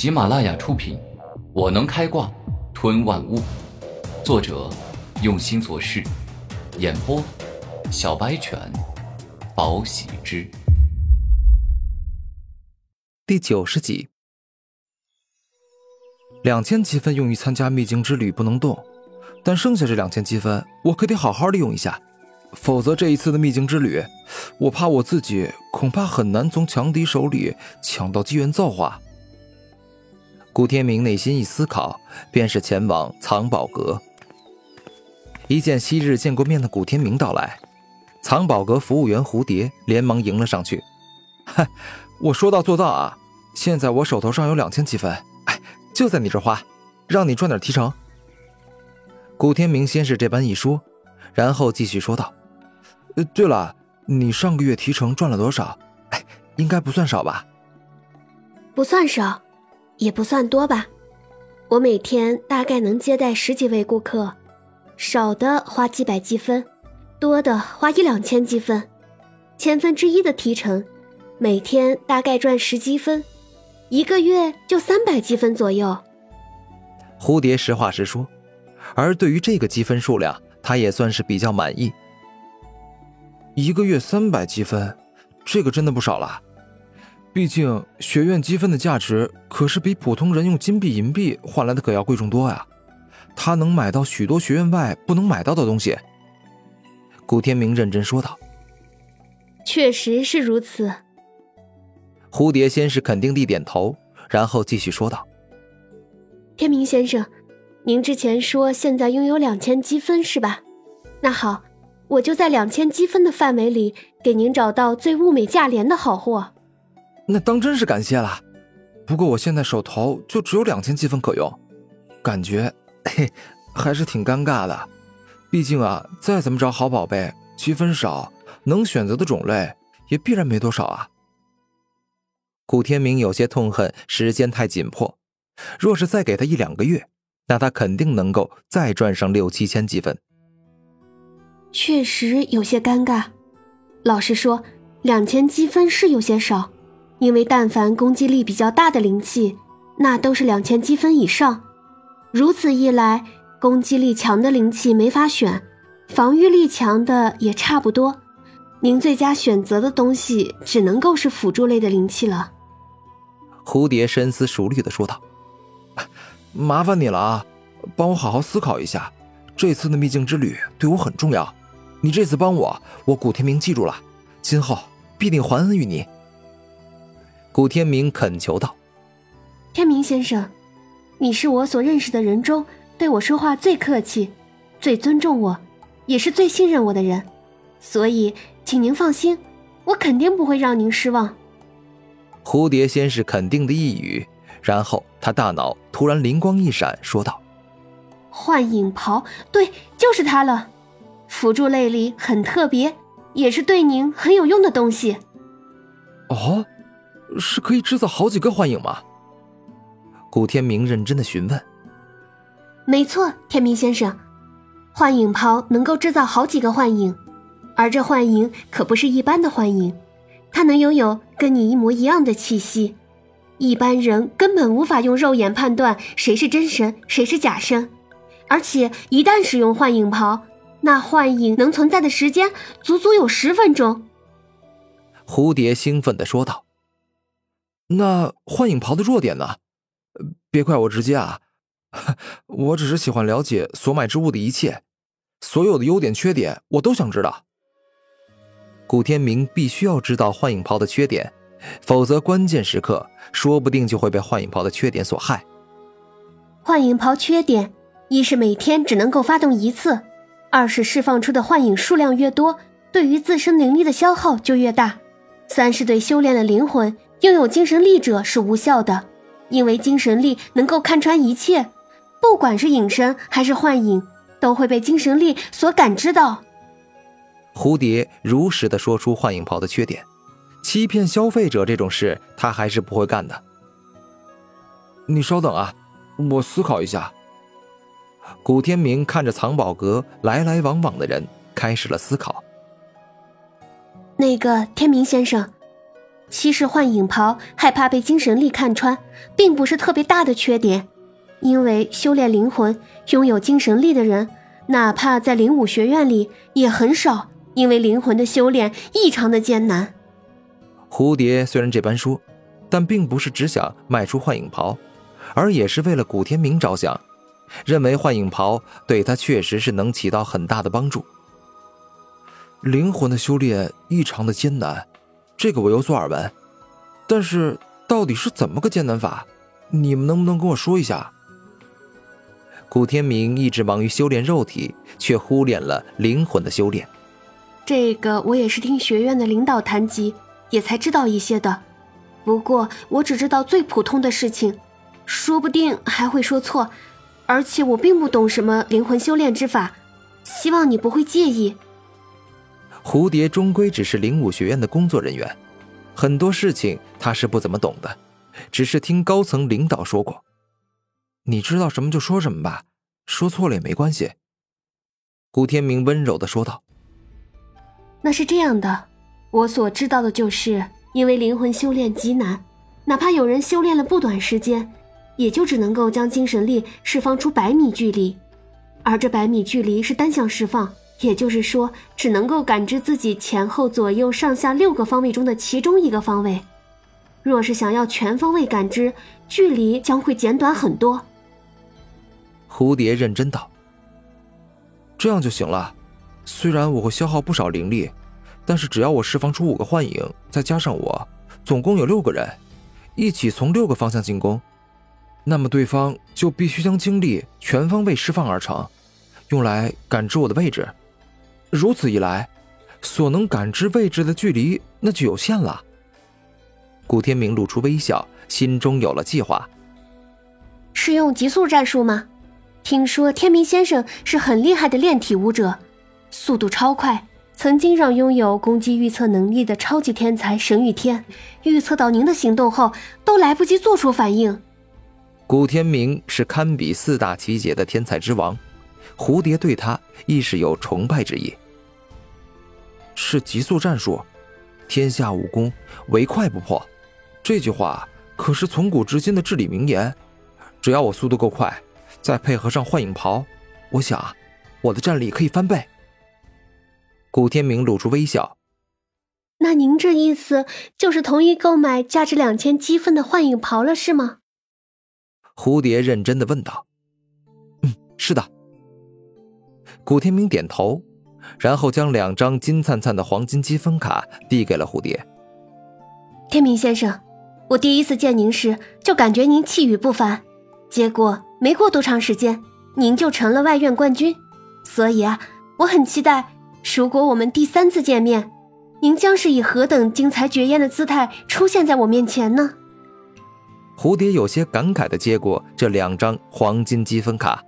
喜马拉雅出品，《我能开挂吞万物》，作者用心做事，演播小白犬，宝喜之，第九十集。两千积分用于参加秘境之旅不能动，但剩下这两千积分我可得好好利用一下，否则这一次的秘境之旅，我怕我自己恐怕很难从强敌手里抢到机缘造化。古天明内心一思考，便是前往藏宝阁。一见昔日见过面的古天明到来，藏宝阁服务员蝴蝶连忙迎了上去：“嗨，我说到做到啊！现在我手头上有两千积分，哎，就在你这花，让你赚点提成。”古天明先是这般一说，然后继续说道：“呃，对了，你上个月提成赚了多少？哎，应该不算少吧？不算少。”也不算多吧，我每天大概能接待十几位顾客，少的花几百积分，多的花一两千积分，千分之一的提成，每天大概赚十积分，一个月就三百积分左右。蝴蝶实话实说，而对于这个积分数量，他也算是比较满意。一个月三百积分，这个真的不少了。毕竟学院积分的价值可是比普通人用金币、银币换来的可要贵重多呀，他能买到许多学院外不能买到的东西。古天明认真说道：“确实是如此。”蝴蝶先是肯定地点头，然后继续说道：“天明先生，您之前说现在拥有两千积分是吧？那好，我就在两千积分的范围里给您找到最物美价廉的好货。”那当真是感谢了，不过我现在手头就只有两千积分可用，感觉嘿还是挺尴尬的。毕竟啊，再怎么找好宝贝，积分少，能选择的种类也必然没多少啊。古天明有些痛恨时间太紧迫，若是再给他一两个月，那他肯定能够再赚上六七千积分。确实有些尴尬，老实说，两千积分是有些少。因为但凡攻击力比较大的灵气，那都是两千积分以上。如此一来，攻击力强的灵气没法选，防御力强的也差不多。您最佳选择的东西只能够是辅助类的灵气了。蝴蝶深思熟虑的说道：“麻烦你了啊，帮我好好思考一下。这次的秘境之旅对我很重要，你这次帮我，我古天明记住了，今后必定还恩于你。”古天明恳求道：“天明先生，你是我所认识的人中对我说话最客气、最尊重我，也是最信任我的人，所以请您放心，我肯定不会让您失望。”蝴蝶先是肯定的一语，然后他大脑突然灵光一闪，说道：“幻影袍，对，就是它了。辅助类里很特别，也是对您很有用的东西。”哦。是可以制造好几个幻影吗？古天明认真的询问。没错，天明先生，幻影袍能够制造好几个幻影，而这幻影可不是一般的幻影，它能拥有跟你一模一样的气息，一般人根本无法用肉眼判断谁是真神，谁是假身，而且一旦使用幻影袍，那幻影能存在的时间足足有十分钟。蝴蝶兴奋的说道。那幻影袍的弱点呢？别怪我直接啊，我只是喜欢了解所买之物的一切，所有的优点缺点我都想知道。古天明必须要知道幻影袍的缺点，否则关键时刻说不定就会被幻影袍的缺点所害。幻影袍缺点：一是每天只能够发动一次；二是释放出的幻影数量越多，对于自身灵力的消耗就越大；三是对修炼的灵魂。拥有精神力者是无效的，因为精神力能够看穿一切，不管是隐身还是幻影，都会被精神力所感知到。蝴蝶如实的说出幻影袍的缺点，欺骗消费者这种事，他还是不会干的。你稍等啊，我思考一下。古天明看着藏宝阁来来往往的人，开始了思考。那个天明先生。其实幻影袍害怕被精神力看穿，并不是特别大的缺点，因为修炼灵魂、拥有精神力的人，哪怕在灵武学院里也很少。因为灵魂的修炼异常的艰难。蝴蝶虽然这般说，但并不是只想卖出幻影袍，而也是为了古天明着想，认为幻影袍对他确实是能起到很大的帮助。灵魂的修炼异常的艰难。这个我有所耳闻，但是到底是怎么个艰难法？你们能不能跟我说一下？古天明一直忙于修炼肉体，却忽略了灵魂的修炼。这个我也是听学院的领导谈及，也才知道一些的。不过我只知道最普通的事情，说不定还会说错。而且我并不懂什么灵魂修炼之法，希望你不会介意。蝴蝶终归只是灵武学院的工作人员，很多事情他是不怎么懂的，只是听高层领导说过。你知道什么就说什么吧，说错了也没关系。古天明温柔的说道：“那是这样的，我所知道的就是，因为灵魂修炼极难，哪怕有人修炼了不短时间，也就只能够将精神力释放出百米距离，而这百米距离是单向释放。”也就是说，只能够感知自己前后左右上下六个方位中的其中一个方位。若是想要全方位感知，距离将会减短很多。蝴蝶认真道：“这样就行了。虽然我会消耗不少灵力，但是只要我释放出五个幻影，再加上我，总共有六个人，一起从六个方向进攻，那么对方就必须将精力全方位释放而成，用来感知我的位置。”如此一来，所能感知位置的距离那就有限了。古天明露出微笑，心中有了计划。是用极速战术吗？听说天明先生是很厉害的炼体武者，速度超快，曾经让拥有攻击预测能力的超级天才神与天预测到您的行动后，都来不及做出反应。古天明是堪比四大奇杰的天才之王。蝴蝶对他亦是有崇拜之意。是极速战术，天下武功唯快不破，这句话可是从古至今的至理名言。只要我速度够快，再配合上幻影袍，我想我的战力可以翻倍。古天明露出微笑。那您这意思就是同意购买价值两千积分的幻影袍了，是吗？蝴蝶认真的问道。嗯，是的。古天明点头，然后将两张金灿灿的黄金积分卡递给了蝴蝶。天明先生，我第一次见您时就感觉您气宇不凡，结果没过多长时间，您就成了外院冠军。所以啊，我很期待，如果我们第三次见面，您将是以何等精彩绝艳的姿态出现在我面前呢？蝴蝶有些感慨的接过这两张黄金积分卡。